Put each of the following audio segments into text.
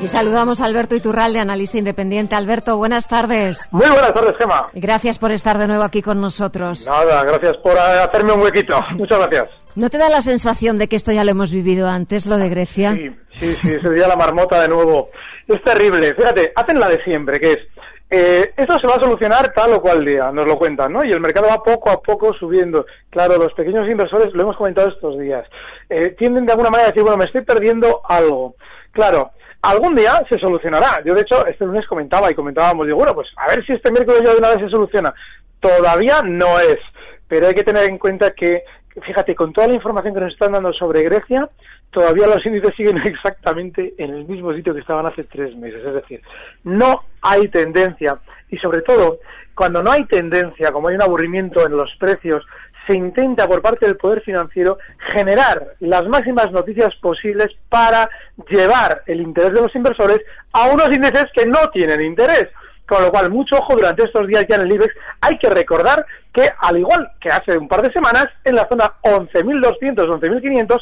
Y saludamos a Alberto Iturralde, analista independiente. Alberto, buenas tardes. Muy buenas tardes, Gema. Gracias por estar de nuevo aquí con nosotros. Nada, gracias por hacerme un huequito. Muchas gracias. ¿No te da la sensación de que esto ya lo hemos vivido antes, lo de Grecia? Sí, sí, sí, ese día la marmota de nuevo. Es terrible. Fíjate, hacen la de siempre, que es eh, esto se va a solucionar tal o cual día, nos lo cuentan, ¿no? Y el mercado va poco a poco subiendo. Claro, los pequeños inversores, lo hemos comentado estos días, eh, tienden de alguna manera a decir, bueno, me estoy perdiendo algo. Claro, algún día se solucionará. Yo, de hecho, este lunes comentaba y comentábamos, digo, bueno, pues a ver si este miércoles ya de una vez se soluciona. Todavía no es, pero hay que tener en cuenta que, fíjate, con toda la información que nos están dando sobre Grecia, todavía los índices siguen exactamente en el mismo sitio que estaban hace tres meses. Es decir, no hay tendencia. Y sobre todo, cuando no hay tendencia, como hay un aburrimiento en los precios, se intenta por parte del Poder Financiero generar las máximas noticias posibles para llevar el interés de los inversores a unos índices que no tienen interés. Con lo cual, mucho ojo durante estos días ya en el IBEX. Hay que recordar que, al igual que hace un par de semanas, en la zona 11.200, 11.500,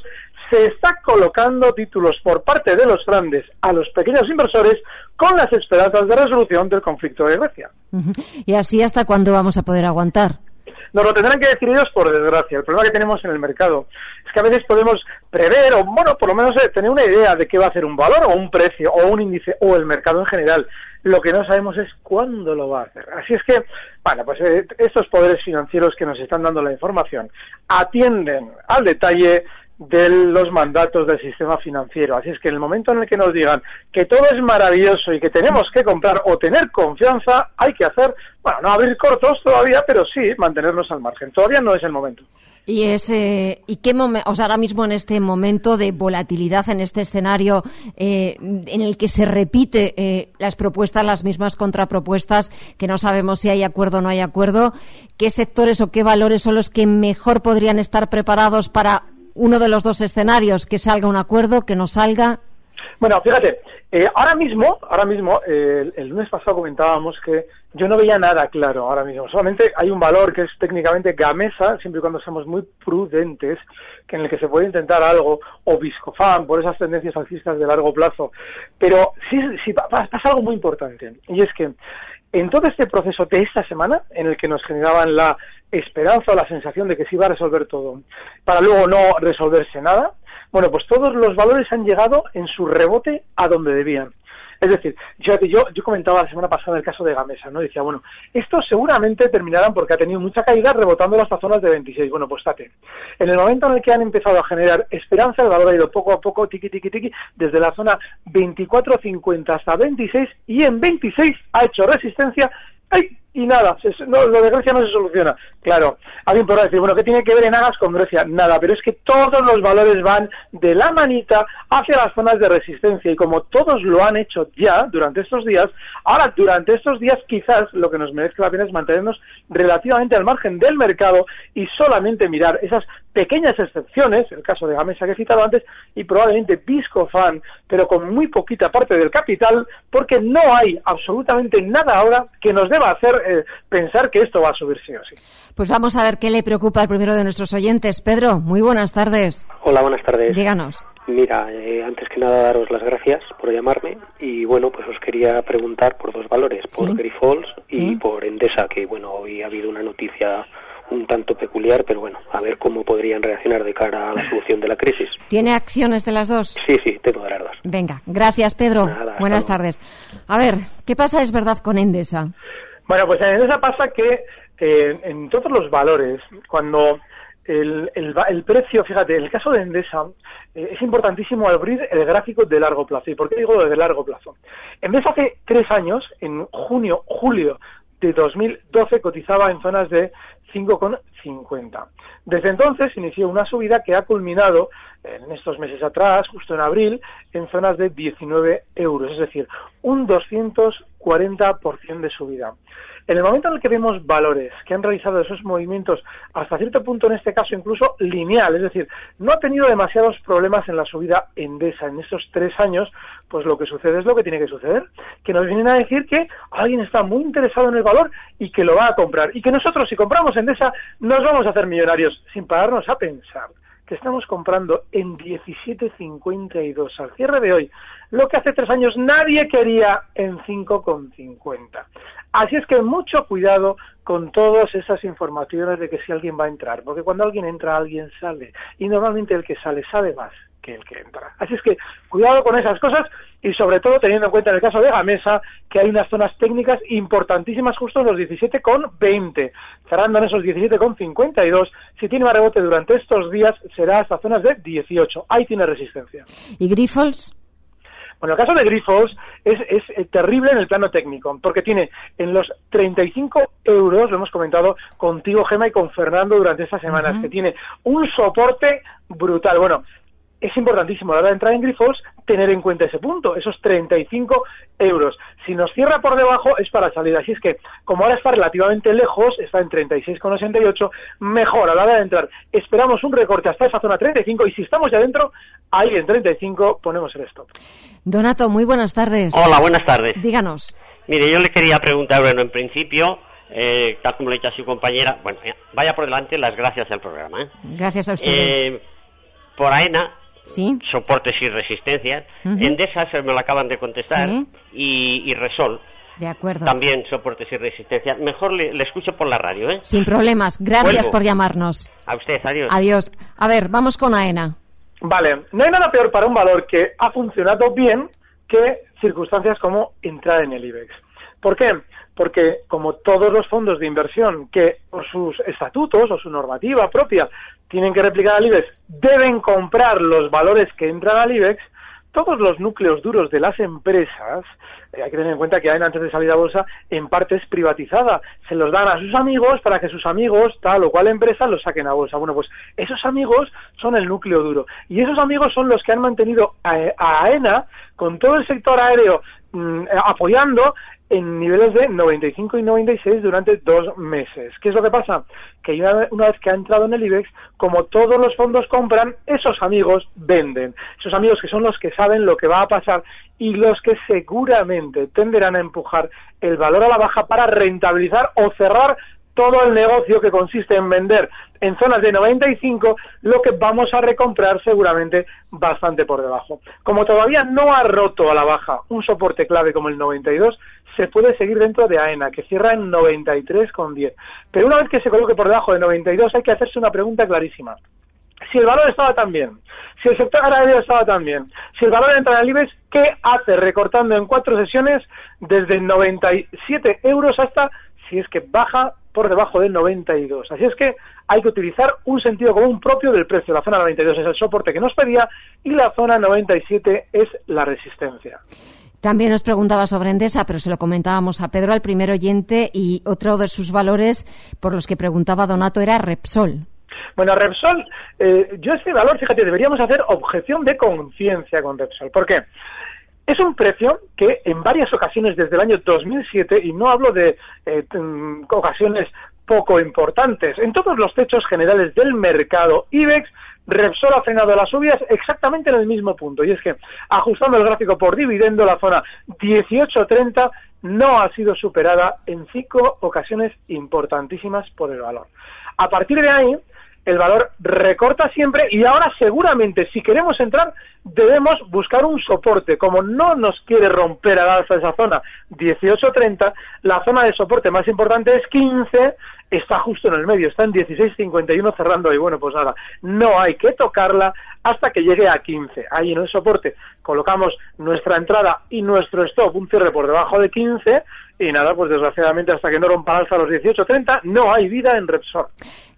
se está colocando títulos por parte de los grandes a los pequeños inversores con las esperanzas de resolución del conflicto de Grecia. ¿Y así hasta cuándo vamos a poder aguantar? Nos lo tendrán que decir ellos por desgracia. El problema que tenemos en el mercado es que a veces podemos prever o, bueno, por lo menos eh, tener una idea de qué va a ser un valor o un precio o un índice o el mercado en general. Lo que no sabemos es cuándo lo va a hacer. Así es que, bueno, pues eh, estos poderes financieros que nos están dando la información atienden al detalle de los mandatos del sistema financiero. Así es que en el momento en el que nos digan que todo es maravilloso y que tenemos que comprar o tener confianza, hay que hacer, bueno, no abrir cortos todavía, pero sí mantenernos al margen. Todavía no es el momento. Y ese y qué o sea, ahora mismo en este momento de volatilidad, en este escenario eh, en el que se repite eh, las propuestas, las mismas contrapropuestas, que no sabemos si hay acuerdo o no hay acuerdo, ¿qué sectores o qué valores son los que mejor podrían estar preparados para uno de los dos escenarios, que salga un acuerdo, que no salga. Bueno, fíjate, eh, ahora mismo, ahora mismo, el, lunes pasado comentábamos que yo no veía nada claro ahora mismo. Solamente hay un valor que es técnicamente gamesa, siempre y cuando seamos muy prudentes, que en el que se puede intentar algo, o Viscofan, por esas tendencias alcistas de largo plazo. Pero sí, sí pasa algo muy importante, y es que en todo este proceso de esta semana, en el que nos generaban la esperanza la sensación de que se iba a resolver todo, para luego no resolverse nada, bueno, pues todos los valores han llegado en su rebote a donde debían. Es decir, yo, yo comentaba la semana pasada el caso de Gamesa, ¿no? Decía, bueno, estos seguramente terminarán porque ha tenido mucha caída rebotando las zonas de 26. Bueno, pues tate. En el momento en el que han empezado a generar esperanza, el valor ha ido poco a poco, tiki, tiki, tiki, desde la zona 24.50 hasta 26 y en 26 ha hecho resistencia. ¡Ay! Y nada, no, lo de Grecia no se soluciona. Claro, alguien podrá decir, bueno, ¿qué tiene que ver en Agas con Grecia? Nada, pero es que todos los valores van de la manita hacia las zonas de resistencia y como todos lo han hecho ya durante estos días, ahora durante estos días quizás lo que nos merezca la pena es mantenernos relativamente al margen del mercado y solamente mirar esas pequeñas excepciones, el caso de Gamesa que he citado antes, y probablemente Biscofan, pero con muy poquita parte del capital, porque no hay absolutamente nada ahora que nos deba hacer eh, pensar que esto va a subir sí o sí. Pues vamos a ver qué le preocupa al primero de nuestros oyentes. Pedro, muy buenas tardes. Hola, buenas tardes. Díganos. Mira, eh, antes que nada daros las gracias por llamarme y bueno, pues os quería preguntar por dos valores, por Grifols y por Endesa, que bueno, hoy ha habido una noticia un tanto peculiar, pero bueno, a ver cómo podrían reaccionar de cara a la solución de la crisis. ¿Tiene acciones de las dos? Sí, sí, tengo de las dos. Venga, gracias Pedro. Buenas tardes. A ver, ¿qué pasa es verdad con Endesa? Bueno, pues en Endesa pasa que eh, en todos los valores, cuando el, el, precio, fíjate, en el caso de Endesa, eh, es importantísimo abrir el gráfico de largo plazo. ¿Y por qué digo de largo plazo? Endesa hace tres años, en junio, julio de 2012, cotizaba en zonas de cinco, 5,50. Desde entonces inició una subida que ha culminado en estos meses atrás, justo en abril, en zonas de 19 euros. Es decir, un 240% de subida. En el momento en el que vemos valores que han realizado esos movimientos hasta cierto punto, en este caso incluso lineal, es decir, no ha tenido demasiados problemas en la subida Endesa en estos tres años, pues lo que sucede es lo que tiene que suceder, que nos vienen a decir que alguien está muy interesado en el valor y que lo va a comprar, y que nosotros si compramos Endesa nos vamos a hacer millonarios, sin pararnos a pensar que estamos comprando en 17.52 al cierre de hoy, lo que hace tres años nadie quería en 5,50. Así es que mucho cuidado con todas esas informaciones de que si alguien va a entrar, porque cuando alguien entra, alguien sale, y normalmente el que sale sabe más que el que entra. Así es que cuidado con esas cosas y sobre todo teniendo en cuenta en el caso de Gamesa que hay unas zonas técnicas importantísimas justo en los 17,20, cerrando en esos 17,52. Si tiene más rebote durante estos días será hasta zonas de 18. Ahí tiene resistencia. ¿Y Grifols? Bueno, el caso de Grifols es, es, eh, terrible en el plano técnico, porque tiene en los 35 euros, lo hemos comentado contigo, Gema, y con Fernando durante estas semanas, que tiene un soporte brutal. Bueno, es importantísimo a la hora de entrar en Grifos tener en cuenta ese punto, esos 35 euros. Si nos cierra por debajo es para salir. Así es que, como ahora está relativamente lejos, está en 36,68, mejor a la hora de entrar. Esperamos un recorte hasta esa zona 35 y si estamos ya dentro, ahí en 35 ponemos el stop. Donato, muy buenas tardes. Hola, buenas tardes. Díganos. Mire, yo le quería preguntar, bueno, en principio, eh, tal como le he dicho a su compañera, bueno, vaya por delante las gracias al programa. ¿eh? Gracias a ustedes. Eh, por AENA, ¿Sí? soportes y resistencias. Ujú. Endesa se me lo acaban de contestar. Sí. Y, y Resol, De acuerdo. también soportes y resistencias. Mejor le, le escucho por la radio, ¿eh? Sin problemas. Gracias Vuelvo. por llamarnos. A usted, adiós. Adiós. A ver, vamos con AENA. Vale, no hay nada peor para un valor que ha funcionado bien que circunstancias como entrar en el IBEX. ¿Por qué? Porque como todos los fondos de inversión que por sus estatutos o su normativa propia tienen que replicar al IBEX, deben comprar los valores que entran al IBEX, todos los núcleos duros de las empresas, eh, hay que tener en cuenta que AENA antes de salir a bolsa en parte es privatizada, se los dan a sus amigos para que sus amigos, tal o cual empresa, los saquen a bolsa. Bueno, pues esos amigos son el núcleo duro y esos amigos son los que han mantenido a, a AENA con todo el sector aéreo mm, apoyando en niveles de 95 y 96 durante dos meses. ¿Qué es lo que pasa? Que una, una vez que ha entrado en el IBEX, como todos los fondos compran, esos amigos venden. Esos amigos que son los que saben lo que va a pasar y los que seguramente tenderán a empujar el valor a la baja para rentabilizar o cerrar todo el negocio que consiste en vender en zonas de 95 lo que vamos a recomprar seguramente bastante por debajo. Como todavía no ha roto a la baja un soporte clave como el 92, se puede seguir dentro de AENA, que cierra en 93,10. Pero una vez que se coloque por debajo de 92 hay que hacerse una pregunta clarísima. Si el valor estaba tan bien, si el sector aéreo estaba tan bien, si el valor entra en el ¿qué hace recortando en cuatro sesiones desde 97 euros hasta si es que baja por debajo de 92. Así es que hay que utilizar un sentido común propio del precio. La zona 92 es el soporte que nos pedía y la zona 97 es la resistencia. También nos preguntaba sobre Endesa, pero se lo comentábamos a Pedro, al primer oyente, y otro de sus valores por los que preguntaba Donato era Repsol. Bueno, Repsol, eh, yo este valor, fíjate, deberíamos hacer objeción de conciencia con Repsol. ¿Por qué? Es un precio que en varias ocasiones desde el año 2007, y no hablo de eh, ocasiones poco importantes, en todos los techos generales del mercado IBEX, Repsol ha frenado las subidas exactamente en el mismo punto. Y es que, ajustando el gráfico por dividendo, la zona 18.30 no ha sido superada en cinco ocasiones importantísimas por el valor. A partir de ahí, el valor recorta siempre y ahora seguramente si queremos entrar debemos buscar un soporte. Como no nos quiere romper al alza esa zona 18.30, la zona de soporte más importante es 15, está justo en el medio, está en 16.51 cerrando y bueno, pues nada, no hay que tocarla hasta que llegue a 15. Ahí en el soporte colocamos nuestra entrada y nuestro stop, un cierre por debajo de 15 y nada, pues desgraciadamente hasta que no rompa alza los 18.30 no hay vida en Repsol.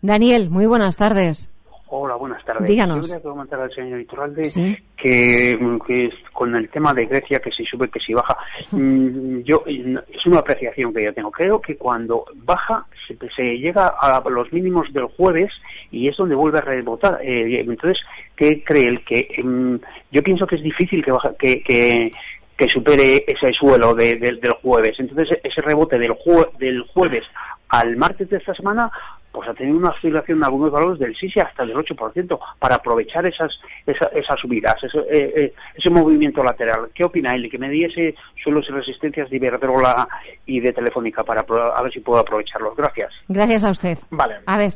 Daniel, muy buenas tardes. Hola, buenas tardes. Díganos. Yo quería comentar al señor Iturralde Sí. que, que con el tema de Grecia, que si sube, que si baja, mm, yo es una apreciación que yo tengo. Creo que cuando baja se, se llega a los mínimos del jueves y es donde vuelve a rebotar. Eh, entonces, ¿qué cree el que? mm, yo pienso que es difícil que, baja, que, que que supere ese suelo del jueves. Entonces, ese rebote del, del jueves al martes de esta semana pues ha tenido una oscilación en algunos valores del 6 hasta del 8% para aprovechar esas esas subidas, ese, eh, eh, ese movimiento lateral. ¿Qué opina él? Que me diese suelos y resistencias de Iberdrola y de Telefónica para a ver si puedo aprovecharlos. Gracias. Gracias a usted. Vale. A ver.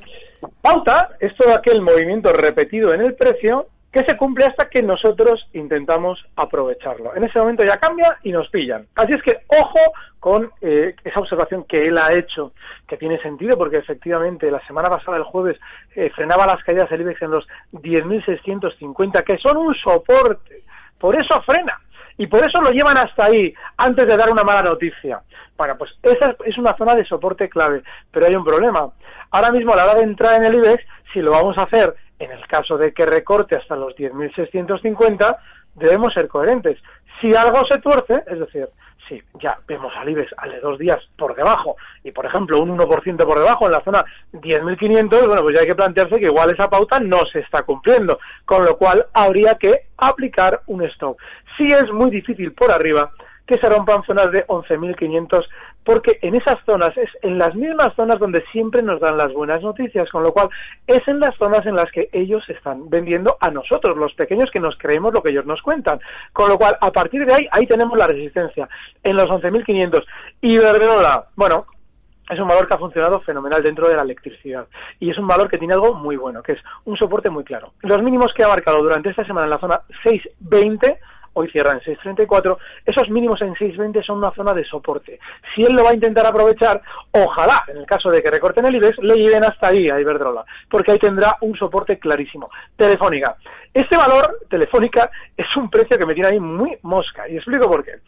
Pauta es todo aquel movimiento repetido en el precio que se cumple hasta que nosotros intentamos aprovecharlo. En ese momento ya cambia y nos pillan. Así es que ojo con eh, esa observación que él ha hecho, que tiene sentido porque efectivamente la semana pasada, el jueves, eh, frenaba las caídas del IBEX en los 10.650, que son un soporte. Por eso frena. Y por eso lo llevan hasta ahí, antes de dar una mala noticia. Bueno, pues esa es una zona de soporte clave, pero hay un problema. Ahora mismo a la hora de entrar en el IBEX, si lo vamos a hacer en el caso de que recorte hasta los 10.650, debemos ser coherentes. Si algo se tuerce, es decir, si ya vemos al IBEX al de dos días por debajo y, por ejemplo, un 1% por debajo en la zona 10.500, bueno, pues ya hay que plantearse que igual esa pauta no se está cumpliendo, con lo cual habría que aplicar un stop. Si es muy difícil por arriba, que se rompan zonas de 11.500 porque en esas zonas es en las mismas zonas donde siempre nos dan las buenas noticias, con lo cual es en las zonas en las que ellos están vendiendo a nosotros, los pequeños que nos creemos lo que ellos nos cuentan. Con lo cual, a partir de ahí, ahí tenemos la resistencia, en los 11.500. Iberdrola, bueno, es un valor que ha funcionado fenomenal dentro de la electricidad y es un valor que tiene algo muy bueno, que es un soporte muy claro. Los mínimos que ha marcado durante esta semana en la zona 620 hoy cierra en 6.34, esos mínimos en 6.20 son una zona de soporte. Si él lo va a intentar aprovechar, ojalá, en el caso de que recorten el IBEX, le lleven hasta ahí a Iberdrola, porque ahí tendrá un soporte clarísimo. Telefónica. Este valor, Telefónica, es un precio que me tiene ahí muy mosca, y explico por qué.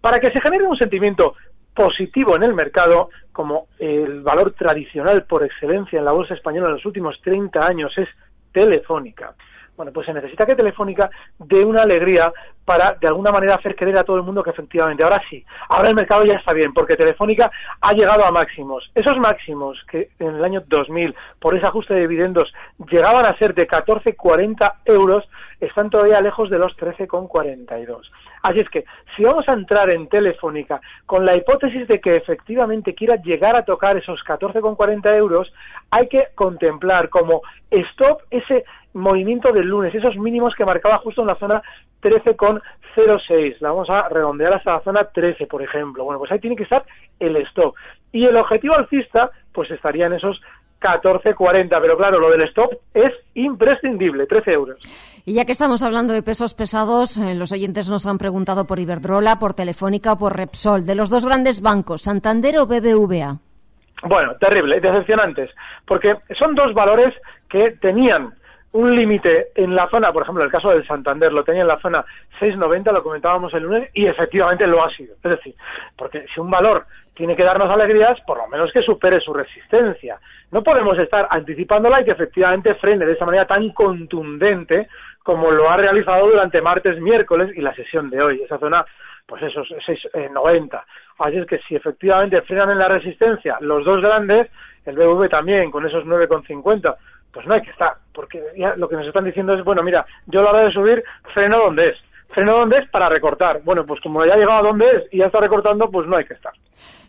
Para que se genere un sentimiento positivo en el mercado, como el valor tradicional por excelencia en la bolsa española en los últimos 30 años es Telefónica bueno, pues se necesita que Telefónica dé una alegría para de alguna manera hacer creer a todo el mundo que efectivamente ahora sí, ahora el mercado ya está bien, porque Telefónica ha llegado a máximos. Esos máximos que en el año 2000, por ese ajuste de dividendos, llegaban a ser de 14,40 euros, están todavía lejos de los 13,42. Así es que, si vamos a entrar en Telefónica con la hipótesis de que efectivamente quiera llegar a tocar esos 14,40 euros, hay que contemplar como stop ese movimiento del lunes, esos mínimos que marcaba justo en la zona 13,06. La vamos a redondear hasta la zona 13, por ejemplo. Bueno, pues ahí tiene que estar el stop. Y el objetivo alcista, pues estaría en esos 14,40. Pero claro, lo del stop es imprescindible, 13 euros. Y ya que estamos hablando de pesos pesados, eh, los oyentes nos han preguntado por Iberdrola, por Telefónica o por Repsol, de los dos grandes bancos, Santander o BBVA. Bueno, terrible, decepcionantes, porque son dos valores que tenían un límite en la zona, por ejemplo, el caso del Santander lo tenía en la zona 6,90, lo comentábamos el lunes, y efectivamente lo ha sido. Es decir, porque si un valor tiene que darnos alegrías, por lo menos que supere su resistencia. No podemos estar anticipándola y que efectivamente frene de esa manera tan contundente como lo ha realizado durante martes, miércoles y la sesión de hoy. Esa zona, pues esos 6,90. Así es que si efectivamente frenan en la resistencia los dos grandes, el BV también con esos 9,50, pues no hay que estar, porque ya lo que nos están diciendo es, bueno, mira, yo a la hora de subir freno donde es, freno donde es para recortar. Bueno, pues como ya ha llegado a donde es y ya está recortando, pues no hay que estar.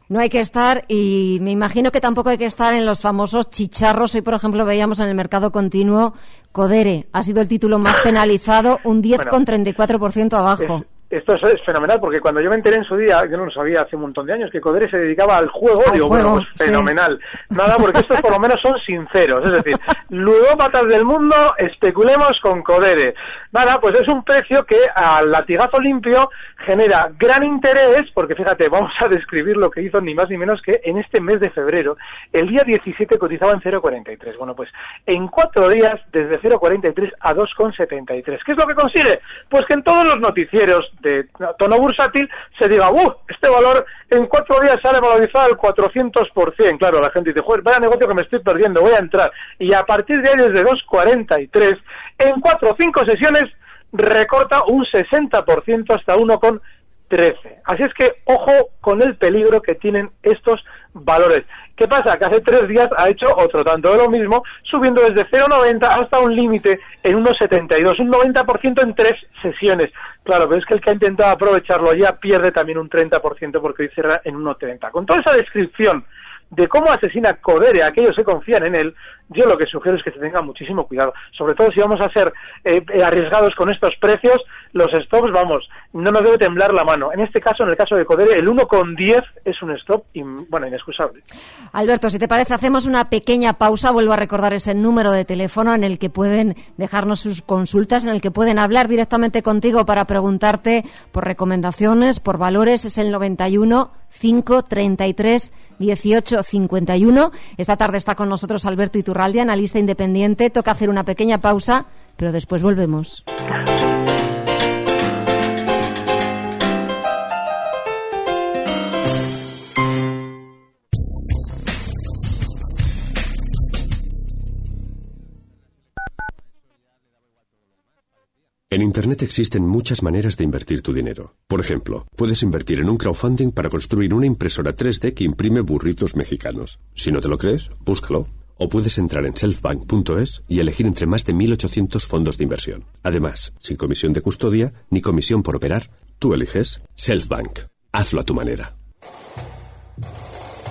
No hay que estar y me imagino que tampoco hay que estar en los famosos chicharros. Hoy, por ejemplo, veíamos en el mercado continuo Codere. Ha sido el título más penalizado, un 10,34% abajo esto es, fenomenal porque cuando yo me enteré en su día, yo no lo sabía hace un montón de años, que Codere se dedicaba al juego, digo, bueno, pues fenomenal. Nada, porque estos por lo menos son sinceros, es decir, ludópatas del mundo, especulemos con Codere. Nada, pues es un precio que al latigazo limpio genera gran interés, porque fíjate, vamos a describir lo que hizo ni más ni menos que en este mes de febrero, el día 17 cotizaba en 0,43. Bueno, pues en cuatro días, desde 0,43 a 2,73. ¿Qué es lo que consigue? Pues que en todos los noticieros de tono bursátil se diga, ¡uh! Este valor en cuatro días sale valorizado al 400%. Claro, la gente dice, joder, vaya negocio que me estoy perdiendo, voy a entrar. Y a partir de ahí, desde 2,43, en cuatro o cinco sesiones, recorta un 60% hasta 1,39. 13. Así es que ojo con el peligro que tienen estos valores. ¿Qué pasa? Que hace tres días ha hecho otro tanto de lo mismo, subiendo desde 0,90 hasta un límite en 1,72, un 90% en tres sesiones. Claro, pero es que el que ha intentado aprovecharlo ya pierde también un 30% porque hoy cierra en 1,30. Con toda esa descripción de cómo asesina Codere a aquellos que confían en él, yo lo que sugiero es que se tenga muchísimo cuidado. Sobre todo si vamos a ser eh, eh, arriesgados con estos precios, los stops, vamos, no nos debe temblar la mano. En este caso, en el caso de Codere, el 1,10 es un stop, bueno, inexcusable. Alberto, si te parece, hacemos una pequeña pausa. Vuelvo a recordar ese número de teléfono en el que pueden dejarnos sus consultas, en el que pueden hablar directamente contigo para preguntarte por recomendaciones, por valores. Es el 91 533 1851. Esta tarde está con nosotros Alberto Iturralde, analista independiente. Toca hacer una pequeña pausa, pero después volvemos. En Internet existen muchas maneras de invertir tu dinero. Por ejemplo, puedes invertir en un crowdfunding para construir una impresora 3D que imprime burritos mexicanos. Si no te lo crees, búscalo. O puedes entrar en selfbank.es y elegir entre más de 1.800 fondos de inversión. Además, sin comisión de custodia ni comisión por operar, tú eliges Selfbank. Hazlo a tu manera.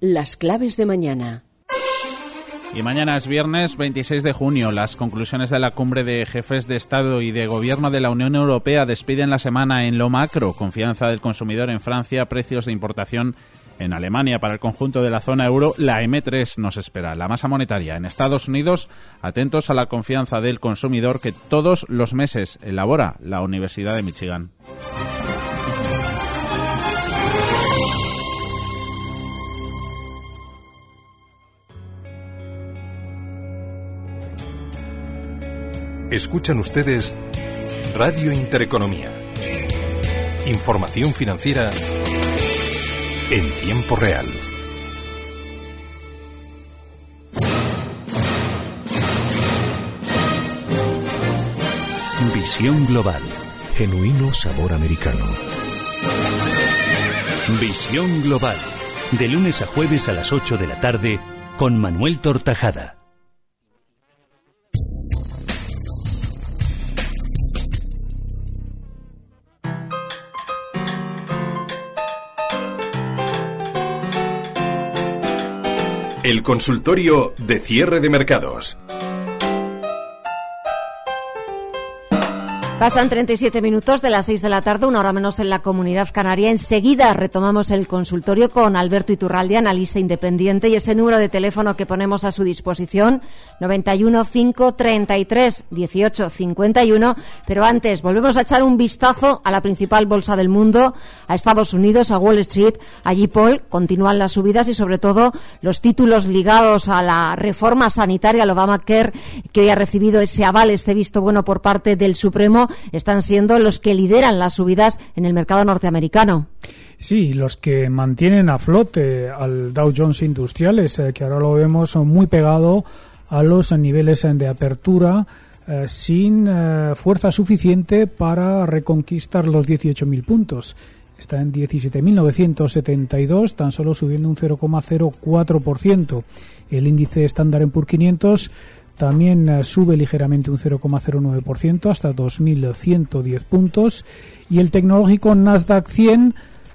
las claves de mañana. Y mañana es viernes 26 de junio. Las conclusiones de la cumbre de jefes de Estado y de Gobierno de la Unión Europea despiden la semana en lo macro. Confianza del consumidor en Francia, precios de importación en Alemania para el conjunto de la zona euro. La M3 nos espera. La masa monetaria en Estados Unidos. Atentos a la confianza del consumidor que todos los meses elabora la Universidad de Michigan. Escuchan ustedes Radio Intereconomía. Información financiera en tiempo real. Visión global. Genuino sabor americano. Visión global. De lunes a jueves a las 8 de la tarde con Manuel Tortajada. El consultorio de cierre de mercados. Pasan 37 minutos de las 6 de la tarde, una hora menos en la comunidad canaria. Enseguida retomamos el consultorio con Alberto Iturralde, analista independiente, y ese número de teléfono que ponemos a su disposición, 91 533 18 51. Pero antes, volvemos a echar un vistazo a la principal bolsa del mundo, a Estados Unidos, a Wall Street. Allí, Paul, continúan las subidas y, sobre todo, los títulos ligados a la reforma sanitaria, al Obamacare, que hoy ha recibido ese aval, este visto bueno por parte del Supremo están siendo los que lideran las subidas en el mercado norteamericano. Sí, los que mantienen a flote al Dow Jones Industriales, eh, que ahora lo vemos muy pegado a los niveles de apertura, eh, sin eh, fuerza suficiente para reconquistar los 18.000 puntos. Está en 17.972, tan solo subiendo un 0,04%. El índice estándar en PUR 500 también eh, sube ligeramente un 0,09% hasta 2.110 puntos. Y el tecnológico Nasdaq 100,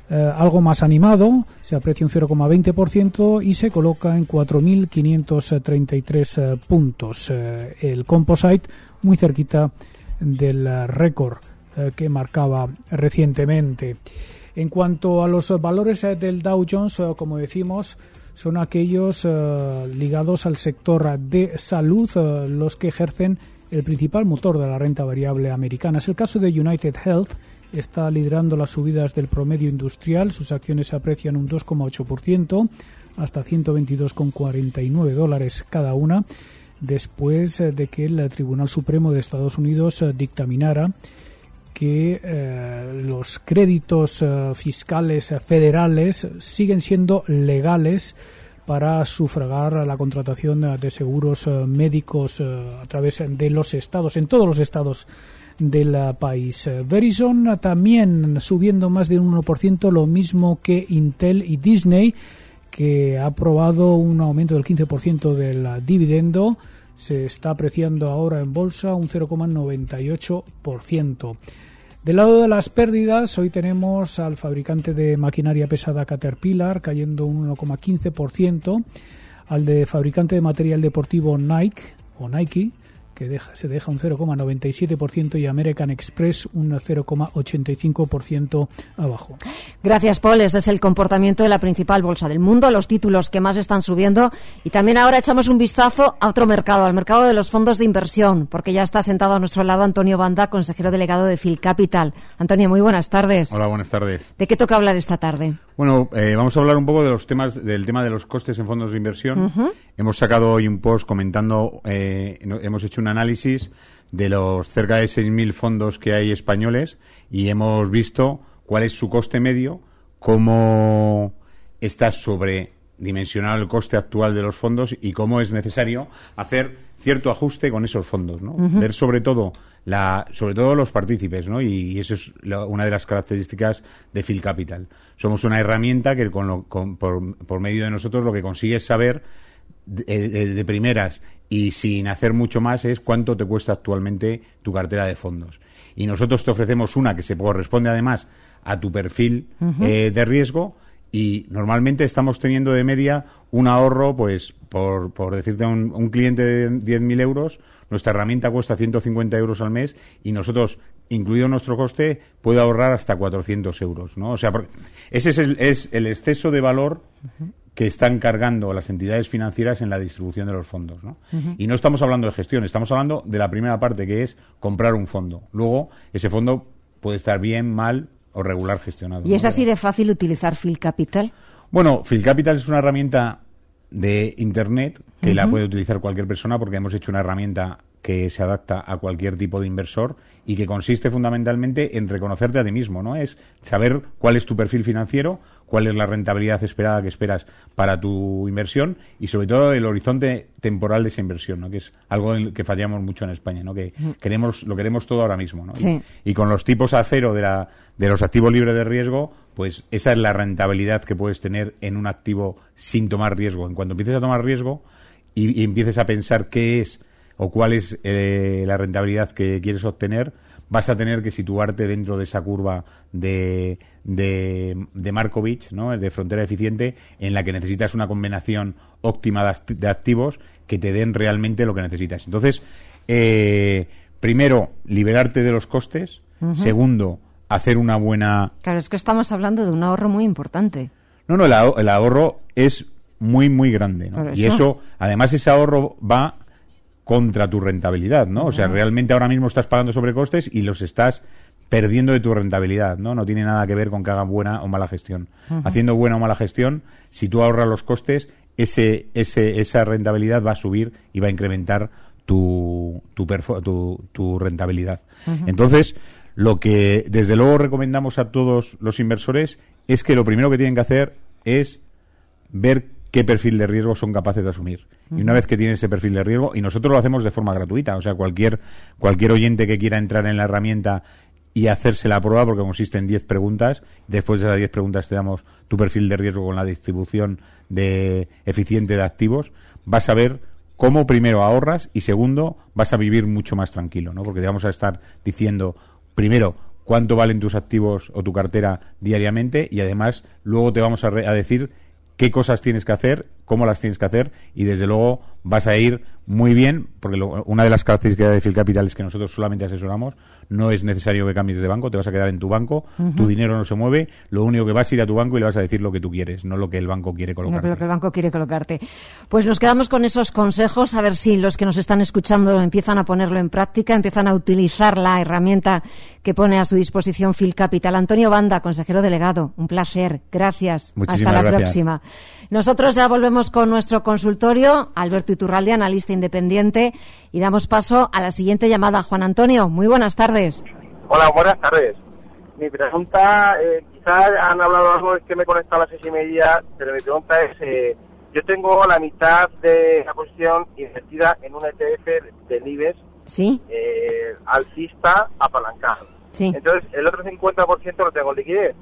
eh, algo más animado, se aprecia un 0,20% y se coloca en 4.533 eh, puntos. el composite muy cerquita del récord que marcaba recientemente. En cuanto a los valores del Dow Jones, como decimos, son aquellos eh, ligados al sector de salud eh, los que ejercen el principal motor de la renta variable americana. Es el caso de United Health, está liderando las subidas del promedio industrial. Sus acciones se aprecian un 2,8% hasta 122,49 dólares cada una después de que el Tribunal Supremo de Estados Unidos dictaminara que eh, los créditos eh, fiscales federales siguen siendo legales para sufragar la contratación de seguros eh, médicos a través de los estados, en todos los estados del país. Verizon también subiendo más de un 1%, lo mismo que Intel y Disney, que ha aprobado un aumento del 15% del dividendo. Se está apreciando ahora en bolsa un 0,98%. Del lado de las pérdidas, hoy tenemos al fabricante de maquinaria pesada Caterpillar cayendo un 1,15%, al de fabricante de material deportivo Nike o Nike que se deja un 0,97% y American Express un 0,85% abajo. Gracias, Paul. Ese es el comportamiento de la principal bolsa del mundo, los títulos que más están subiendo. Y también ahora echamos un vistazo a otro mercado, al mercado de los fondos de inversión, porque ya está sentado a nuestro lado Antonio Banda, consejero delegado de Phil Capital. Antonio, muy buenas tardes. Hola, buenas tardes. ¿De qué toca hablar esta tarde? Bueno, eh, vamos a hablar un poco de los temas, del tema de los costes en fondos de inversión. Hemos sacado hoy un post comentando, eh, hemos hecho un análisis de los cerca de 6.000 fondos que hay españoles y hemos visto cuál es su coste medio, cómo está sobredimensionado el coste actual de los fondos y cómo es necesario hacer cierto ajuste con esos fondos, ¿no? Ver sobre todo la, sobre todo los partícipes, ¿no? Y, eso es una de las características de Phil Capital. Somos una herramienta que con, por, medio de nosotros lo que consigue es saber de, primeras y sin hacer mucho más es cuánto te cuesta actualmente tu cartera de fondos. Y nosotros te ofrecemos una que se corresponde además a tu perfil eh, de riesgo y normalmente estamos teniendo de media un ahorro, pues por, por decirte un, un cliente de 10.000 euros, nuestra herramienta cuesta 150 euros al mes y nosotros, incluido nuestro coste, puede ahorrar hasta 400 euros, ¿no? O sea, ese es el, es el exceso de valor que están cargando las entidades financieras en la distribución de los fondos. ¿no? Y no estamos hablando de gestión, estamos hablando de la primera parte, que es comprar un fondo. Luego, ese fondo puede estar bien, mal o regular gestionado. ¿Y es así de fácil utilizar Phil Capital? Bueno, Phil Capital es una herramienta de Internet que la puede utilizar cualquier persona porque hemos hecho una herramienta que se adapta a cualquier tipo de inversor y que consiste fundamentalmente en reconocerte a ti mismo, ¿no? Es saber cuál es tu perfil financiero, cuál es la rentabilidad esperada que esperas para tu inversión y sobre todo el horizonte temporal de esa inversión, ¿no? Que es algo en que fallamos mucho en España, ¿no? Que queremos lo queremos todo ahora mismo, ¿no? Y, con los tipos a cero de la de los activos libres de riesgo, pues esa es la rentabilidad que puedes tener en un activo sin tomar riesgo. En cuanto empieces a tomar riesgo y, y empieces a pensar qué es o cuál es eh, la rentabilidad que quieres obtener, vas a tener que situarte dentro de esa curva de, de, de Markovich, ¿no? de frontera eficiente, en la que necesitas una combinación óptima de, activos que te den realmente lo que necesitas. Entonces, eh, primero, liberarte de los costes. Segundo, hacer una buena. Claro, es que estamos hablando de un ahorro muy importante. No, no, el, ahorro es muy, muy grande. Y eso, además, ese ahorro va contra tu rentabilidad, ¿no? O sea, realmente ahora mismo estás pagando sobrecostes y los estás perdiendo de tu rentabilidad, ¿no? No tiene nada que ver con que hagan buena o mala gestión. Haciendo buena o mala gestión, si tú ahorras los costes, ese, ese, esa rentabilidad va a subir y va a incrementar tu, tu, tu, rentabilidad. Entonces, lo que desde luego recomendamos a todos los inversores es que lo primero que tienen que hacer es ver qué perfil de riesgo son capaces de asumir. Y una vez que tiene ese perfil de riesgo, y nosotros lo hacemos de forma gratuita, o sea, cualquier, cualquier oyente que quiera entrar en la herramienta y hacerse la prueba, porque consiste en 10 preguntas, después de esas 10 preguntas te damos tu perfil de riesgo con la distribución de eficiente de activos, vas a ver cómo primero ahorras y segundo vas a vivir mucho más tranquilo, ¿no? Porque te vamos a estar diciendo primero cuánto valen tus activos o tu cartera diariamente y además luego te vamos a, a decir qué cosas tienes que hacer cómo las tienes que hacer y desde luego vas a ir muy bien, porque una de las características de Phil Capital es que nosotros solamente asesoramos, no es necesario que cambies de banco, te vas a quedar en tu banco, tu dinero no se mueve, lo único que vas a ir a tu banco y le vas a decir lo que tú quieres, no lo que el banco quiere colocarte. No, lo que el banco quiere colocarte. Pues nos quedamos con esos consejos, a ver si los que nos están escuchando empiezan a ponerlo en práctica, empiezan a utilizar la herramienta que pone a su disposición Phil Capital. Antonio Banda, consejero delegado, un placer. Gracias. Hasta la próxima. Nosotros ya volvemos con nuestro consultorio, Alberto Iturralde, analista independiente, y damos paso a la siguiente llamada. Juan Antonio, muy buenas tardes. Hola, buenas tardes. Mi pregunta, eh, quizás han hablado algo, es que me he conectado a las seis y media, pero mi pregunta es, eh, yo tengo la mitad de la posición invertida en un ETF del IBEX, ¿Sí? Eh, alcista apalancado. Sí. Entonces, el otro 50% lo tengo en liquidez.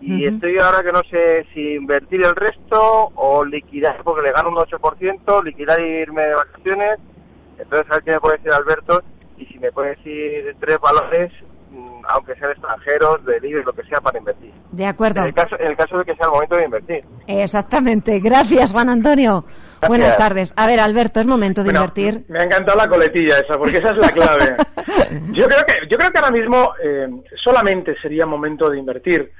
Y estoy ahora que no sé si invertir el resto o liquidar porque le gano un 8%, liquidar y irme de vacaciones. Entonces, a ver qué me puede decir Alberto y si me puede decir tres valores, mm, aunque sean extranjeros, de libre, lo que sea, para invertir. De acuerdo. En el caso, en el caso de que sea el momento de invertir. Exactamente. Gracias, Juan Antonio. Buenas tardes. A ver, Alberto, es momento de invertir. Me ha encantado la coletilla esa, porque esa es la clave. yo creo que yo creo que ahora mismo eh, solamente sería momento de invertir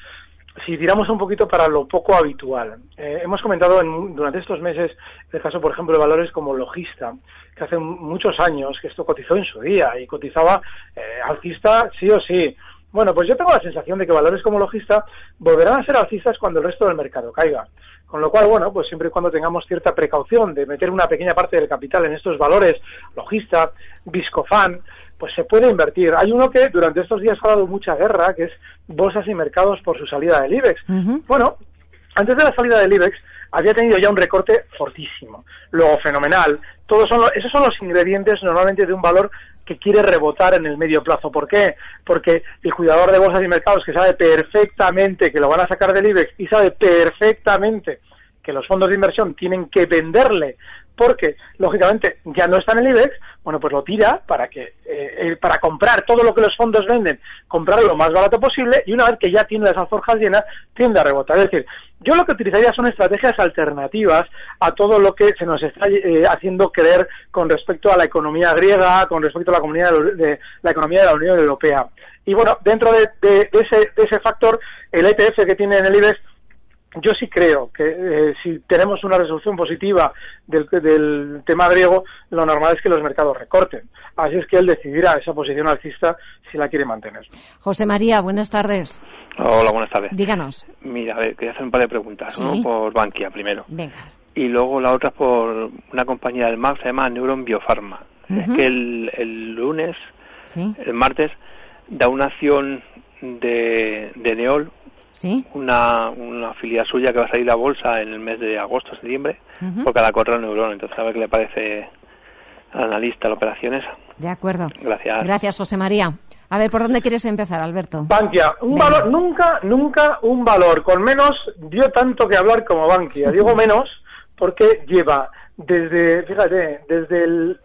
si tiramos un poquito para lo poco habitual, eh, hemos comentado durante estos meses el caso, por ejemplo, de valores como Logista, que hace muchos años que esto cotizó en su día y cotizaba eh, alcista sí o sí. Bueno, pues yo tengo la sensación de que valores como Logista volverán a ser alcistas cuando el resto del mercado caiga. Con lo cual, bueno, pues siempre y cuando tengamos cierta precaución de meter una pequeña parte del capital en estos valores, Logista, Viscofan, pues se puede invertir. Hay uno que durante estos días ha dado mucha guerra, que es bolsas y mercados por su salida del IBEX. Bueno, antes de la salida del IBEX había tenido ya un recorte fortísimo. Luego, fenomenal. Todos son esos son los ingredientes normalmente de un valor que quiere rebotar en el medio plazo. ¿Por qué? Porque el cuidador de bolsas y mercados que sabe perfectamente que lo van a sacar del IBEX y sabe perfectamente que los fondos de inversión tienen que venderle porque lógicamente ya no está en el IBEX, bueno, pues lo tira para que eh, para comprar todo lo que los fondos venden, comprarlo lo más barato posible y una vez que ya tiene las alforjas llenas, tiende a rebotar. Es decir, yo lo que utilizaría son estrategias alternativas a todo lo que se nos está eh, haciendo creer con respecto a la economía griega, con respecto a la, comunidad de, la economía de la Unión Europea. Y bueno, dentro de, ese, de ese factor, el ETF que tiene en el IBEX yo sí creo que eh, si tenemos una resolución positiva del, del, tema griego, lo normal es que los mercados recorten. Así es que él decidirá esa posición alcista si la quiere mantener. José María, buenas tardes. Hola, buenas tardes. Díganos. Mira, a ver, quería hacer un par de preguntas. Uno por Bankia primero. Venga. Y luego la otra por una compañía del MAP, se llama Neuron Biopharma. Es que el, el lunes, el martes, da una acción de, de Neol ¿Sí? una, una filial suya que va a salir a bolsa en el mes de agosto, septiembre, por cada correo neurón. Entonces, a ver qué le parece al analista la operación esa. De acuerdo. Gracias. Gracias, José María. A ver, ¿por dónde quieres empezar, Alberto? Bankia, un valor, nunca, nunca un valor con menos dio tanto que hablar como Bankia. Digo menos porque lleva desde, fíjate, desde el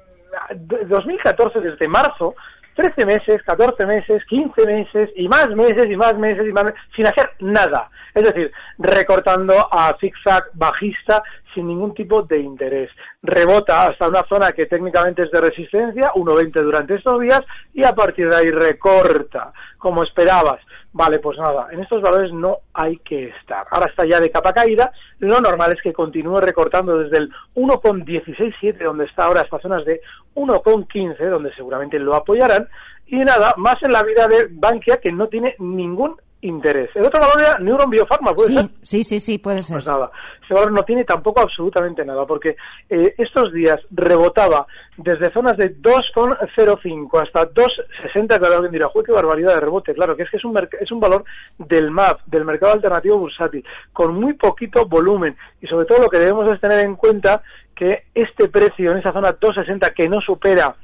2014, desde marzo, 13 meses, 14 meses, 15 meses y más meses y más meses y más meses sin hacer nada. Es decir, recortando a zigzag bajista sin ningún tipo de interés. Rebota hasta una zona que técnicamente es de resistencia, 1,20 durante estos días, y a partir de ahí recorta, como esperabas. Vale, pues nada, en estos valores no hay que estar. Ahora está ya de capa caída, lo normal es que continúe recortando desde el 1,167, donde está ahora, estas zonas de 1,15, donde seguramente lo apoyarán, y nada, más en la vida de Bankia, que no tiene ningún interés. El otro valor era Neuron Biopharma, ¿puede sí, ser? Sí, sí, sí, puede ser. Pues nada, ese valor no tiene tampoco absolutamente nada, porque eh, estos días rebotaba desde zonas de 2,05 hasta 2,60, claro, alguien dirá, qué barbaridad de rebote! Claro, que es que es un, es un valor del MAP, del mercado alternativo bursátil, con muy poquito volumen, y sobre todo lo que debemos es tener en cuenta que este precio en esa zona 2,60 que no supera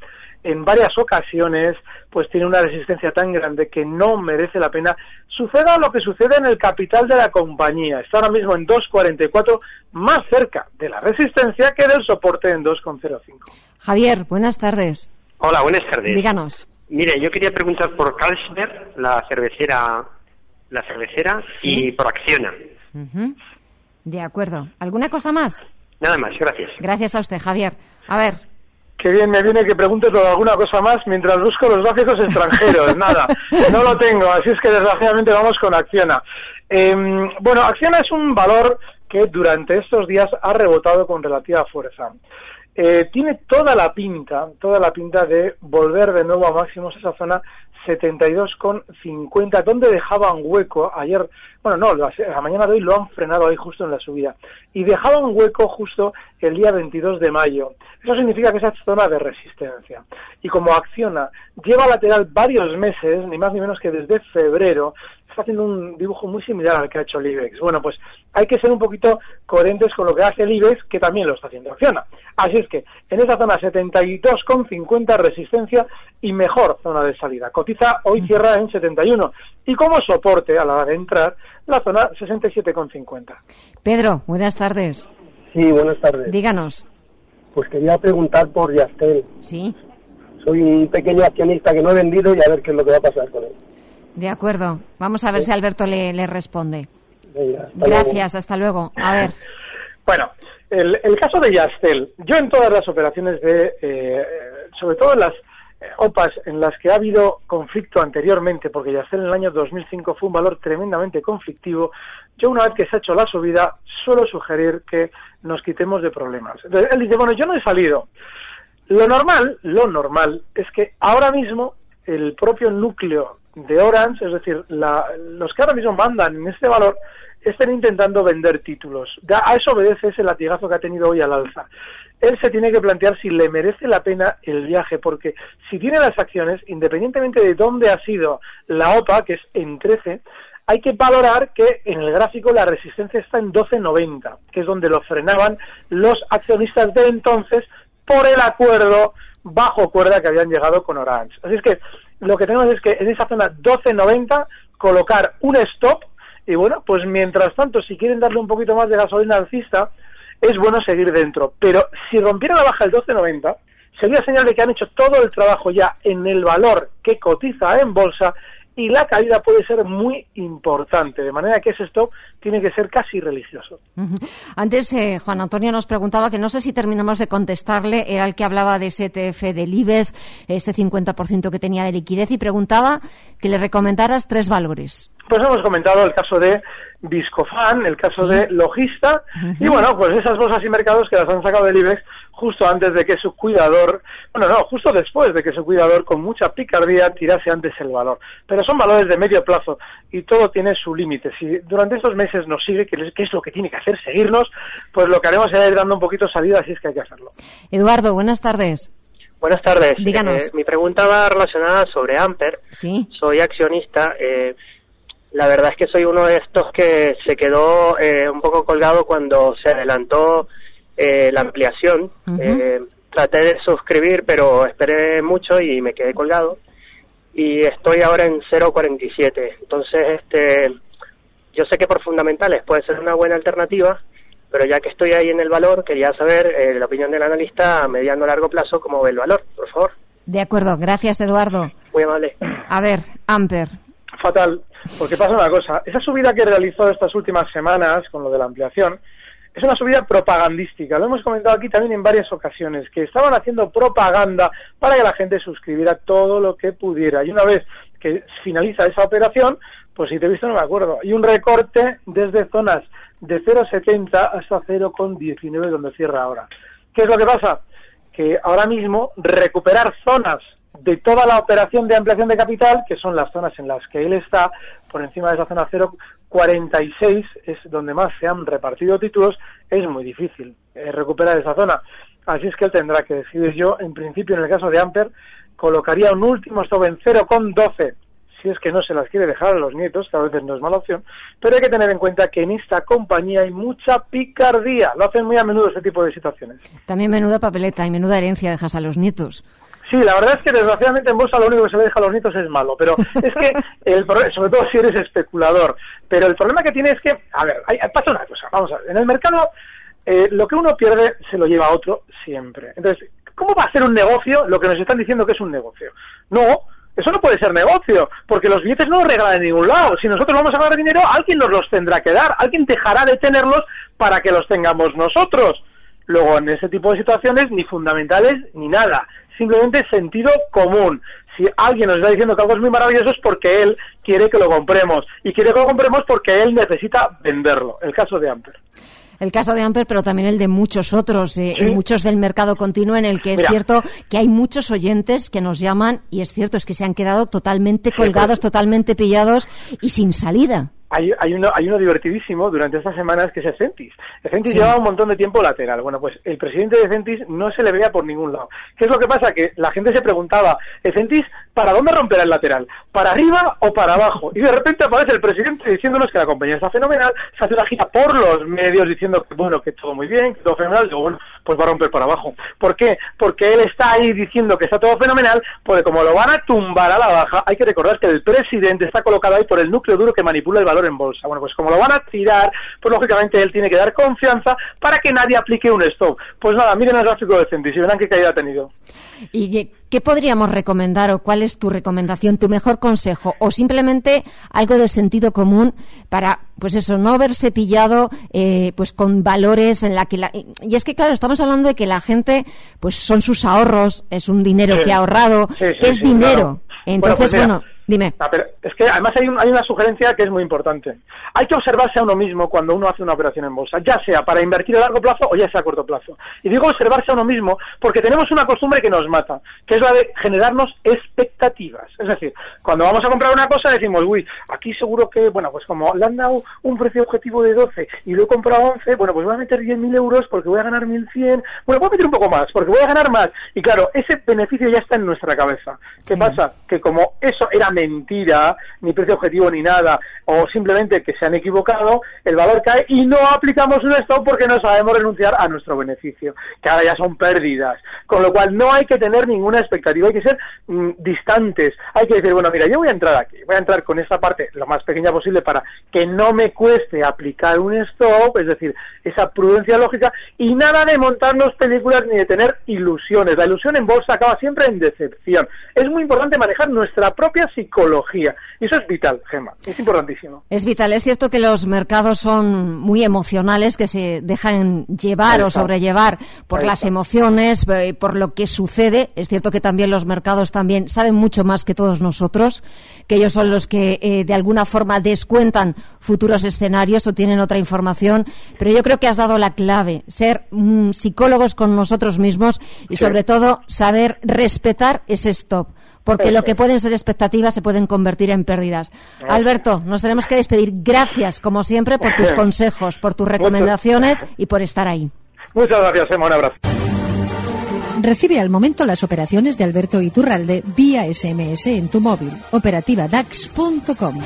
en varias ocasiones pues tiene una resistencia tan grande que no merece la pena. Suceda lo que sucede en el capital de la compañía. Está ahora mismo en 2,44, más cerca de la resistencia que del soporte en 2,05. Javier, buenas tardes. Hola, buenas tardes. Díganos. Mire, yo quería preguntar por Carlsberg, la cervecera, la cervecera y por Acciona. De acuerdo. ¿Alguna cosa más? Nada más, gracias. Gracias a usted, Javier. A ver. Qué bien me viene que pregunte por alguna cosa más mientras busco los gráficos extranjeros. Nada, no lo tengo, así es que desgraciadamente vamos con Acciona. Em, bueno, Acciona es un valor que durante estos días ha rebotado con relativa fuerza. Eh, tiene toda la pinta, toda la pinta de volver de nuevo a máximos esa zona 72,50, donde dejaban hueco ayer, bueno, no, la, mañana de hoy lo han frenado ahí justo en la subida, y dejaban hueco justo el día 22 de mayo. Eso significa que esa zona de resistencia. Y como acciona, lleva lateral varios meses, ni más ni menos que desde febrero, está haciendo un dibujo muy similar al que ha hecho el IBEX. Bueno, pues hay que ser un poquito coherentes con lo que hace el IBEX, que también lo está haciendo Acciona. Así es que en esa zona 72,50 resistencia y mejor zona de salida. Cotiza hoy cierra en 71 y como soporte a la hora de entrar la zona 67,50. Pedro, buenas tardes. Sí, buenas tardes. Díganos. Pues quería preguntar por Yastel. Sí. Soy un pequeño accionista que no he vendido y a ver qué es lo que va a pasar con él. De acuerdo. Vamos a ver si Alberto le, le responde. Gracias, hasta luego. A ver. Bueno, el, el, caso de Yastel. Yo en todas las operaciones de, eh, sobre todo en las eh, OPAs en las que ha habido conflicto anteriormente, porque Yastel en el año 2005 fue un valor tremendamente conflictivo, yo una vez que se ha hecho la subida, suelo sugerir que nos quitemos de problemas. él dice, bueno, yo no he salido. Lo normal, lo normal, es que ahora mismo el propio núcleo de Orange, es decir, los que ahora mismo mandan en este valor, estén intentando vender títulos. A eso obedece ese latigazo que ha tenido hoy al alza. Él se tiene que plantear si le merece la pena el viaje, porque si tiene las acciones, independientemente de dónde ha sido la OPA, que es en 13, hay que valorar que en el gráfico la resistencia está en 12.90, que es donde lo frenaban los accionistas de entonces por el acuerdo bajo cuerda que habían llegado con Orange. Así es que lo que tenemos es que en esa zona 12.90 colocar un stop y bueno, pues mientras tanto, si quieren darle un poquito más de gasolina alcista, es bueno seguir dentro. Pero si rompiera la baja el 12.90, sería señal de que han hecho todo el trabajo ya en el valor que cotiza en bolsa y la caída puede ser muy importante, de manera que ese stop tiene que ser casi religioso. Antes eh, Juan Antonio nos preguntaba que no sé si terminamos de contestarle, era el que hablaba de ese ETF del IBEX, ese 50% que tenía de liquidez y preguntaba que le recomendaras tres valores. Pues hemos comentado el caso de Viscofan, el caso de Logista, y bueno, pues esas bolsas y mercados que las han sacado del IBEX justo antes de que su cuidador, bueno, no, justo después de que su cuidador con mucha picardía tirase antes el valor. Pero son valores de medio plazo y todo tiene su límite. Si durante estos meses nos sigue, que es lo que tiene que hacer, seguirnos, pues lo que haremos será ir dando un poquito salida si es que hay que hacerlo. Eduardo, buenas tardes. Buenas tardes. Díganos. Eh, mi pregunta va relacionada sobre Amper. Sí. Soy accionista. Eh, la verdad es que soy uno de estos que se quedó eh, un poco colgado cuando se adelantó eh, la ampliación. Eh, traté de suscribir, pero esperé mucho y me quedé colgado. Y estoy ahora en 0.47. Entonces, este, yo sé que por fundamentales puede ser una buena alternativa, pero ya que estoy ahí en el valor, quería saber la opinión del analista a mediano o largo plazo, cómo ve el valor, por favor. De acuerdo, gracias Eduardo. Muy amable. A ver, Amper, fatal, porque pasa una cosa, esa subida que realizó estas últimas semanas con lo de la ampliación, es una subida propagandística. Lo hemos comentado aquí también en varias ocasiones, que estaban haciendo propaganda para que la gente suscribiera todo lo que pudiera. Y una vez que finaliza esa operación, pues si te he visto no me acuerdo. Y un recorte desde zonas de 0,70 hasta 0,19 donde cierra ahora. ¿Qué es lo que pasa? Que ahora mismo recuperar zonas de toda la operación de ampliación de capital, que son las zonas en las que él está, por encima de esa zona 0,46 es donde más se han repartido títulos, es muy difícil eh, recuperar esa zona. Así es que él tendrá que decidir. Yo, en principio, en el caso de Amper, colocaría un último stop en 0,12 si es que no se las quiere dejar a los nietos, que a veces no es mala opción, pero hay que tener en cuenta que en esta compañía hay mucha picardía, lo hacen muy a menudo este tipo de situaciones. También menuda papeleta y menuda herencia dejas a los nietos. Sí, la verdad es que desgraciadamente en bolsa lo único que se le deja a los nietos es malo, pero es que, el, sobre todo si eres especulador, pero el problema que tiene es que, a ver, hay, pasa una cosa, vamos a ver, en el mercado eh, lo que uno pierde se lo lleva a otro siempre. Entonces, ¿cómo va a ser un negocio lo que nos están diciendo que es un negocio? No, eso no puede ser negocio, porque los billetes no los regalan en ningún lado. Si nosotros vamos a ganar dinero, alguien nos los tendrá que dar, alguien dejará de tenerlos para que los tengamos nosotros. Luego, en ese tipo de situaciones, ni fundamentales ni nada. Simplemente sentido común. Si alguien nos está diciendo que algo es muy maravilloso es porque él quiere que lo compremos. Y quiere que lo compremos porque él necesita venderlo. El caso de Amper el caso de Amper, pero también el de muchos otros, eh, muchos del mercado continuo, en el que es cierto que hay muchos oyentes que nos llaman, y es cierto, es que se han quedado totalmente colgados, totalmente pillados y sin salida hay, hay, uno, hay uno divertidísimo durante estas semanas que es Ecentis. Ecentis lleva un montón de tiempo lateral. Bueno, pues el presidente de Ecentis no se le veía por ningún lado. ¿Qué es lo que pasa? Que la gente se preguntaba, Ecentis, ¿para dónde romperá el lateral? ¿Para arriba o para abajo? Y de repente aparece el presidente diciéndonos que la compañía está fenomenal, se hace una gira por los medios diciendo que, bueno, que todo muy bien, que todo fenomenal. Digo, bueno, pues va a romper para abajo. ¿Por qué? Porque él está ahí diciendo que está todo fenomenal, porque como lo van a tumbar a la baja, hay que recordar que el presidente está colocado ahí por el núcleo duro que manipula el valor en bolsa. Bueno, pues como lo van a tirar, pues lógicamente él tiene que dar confianza para que nadie aplique un stop. Pues nada, miren el gráfico de Centis y verán qué caída ha tenido. ¿Y qué podríamos recomendar o cuál es tu recomendación, tu mejor consejo o simplemente algo de sentido común para, pues eso, no haberse pillado eh, pues con valores en la que la... Y es que claro, estamos hablando de que la gente pues son sus ahorros, es un dinero que ha ahorrado, que es dinero. Entonces, pues bueno, Dime. Ah, pero es que además hay, hay, una sugerencia que es muy importante. Hay que observarse a uno mismo cuando uno hace una operación en bolsa, ya sea para invertir a largo plazo o ya sea a corto plazo. Y digo observarse a uno mismo porque tenemos una costumbre que nos mata, que es la de generarnos expectativas. Es decir, cuando vamos a comprar una cosa decimos, uy, aquí seguro que, bueno, pues como le han dado un precio objetivo de 12 y lo he comprado 11, bueno, pues voy a meter 10.000 euros porque voy a ganar 1.100, bueno, voy a meter un poco más porque voy a ganar más. Y claro, ese beneficio ya está en nuestra cabeza. ¿Qué pasa? Que como eso era mentira, ni precio objetivo ni nada, o simplemente que se han equivocado, el valor cae y no aplicamos un stop porque no sabemos renunciar a nuestro beneficio, que ahora ya son pérdidas. Con lo cual no hay que tener ninguna expectativa, hay que ser mm, distantes, hay que decir, bueno, mira, yo voy a entrar aquí, voy a entrar con esta parte lo más pequeña posible para que no me cueste aplicar un stop, es decir, esa prudencia lógica, y nada de montarnos películas ni de tener ilusiones. La ilusión en bolsa acaba siempre en decepción. Es muy importante manejar nuestra propia psicología. Y eso es vital, Gemma. Es importantísimo. Es vital. Es cierto que los mercados son muy emocionales, que se dejan llevar o sobrellevar por las emociones, eh, por lo que sucede. Es cierto que también los mercados también saben mucho más que todos nosotros, que ellos son los que eh, de alguna forma descuentan futuros escenarios o tienen otra información. Pero yo creo que has dado la clave, ser mm, psicólogos con nosotros mismos y sobre todo saber respetar ese stop porque lo que pueden ser expectativas se pueden convertir en pérdidas. Alberto, nos tenemos que despedir. Gracias, como siempre, por tus consejos, por tus recomendaciones y por estar ahí. Muchas gracias, Emma. Un abrazo. Recibe al momento las operaciones de Alberto Iturralde vía SMS en tu móvil. Operativa DAX.com.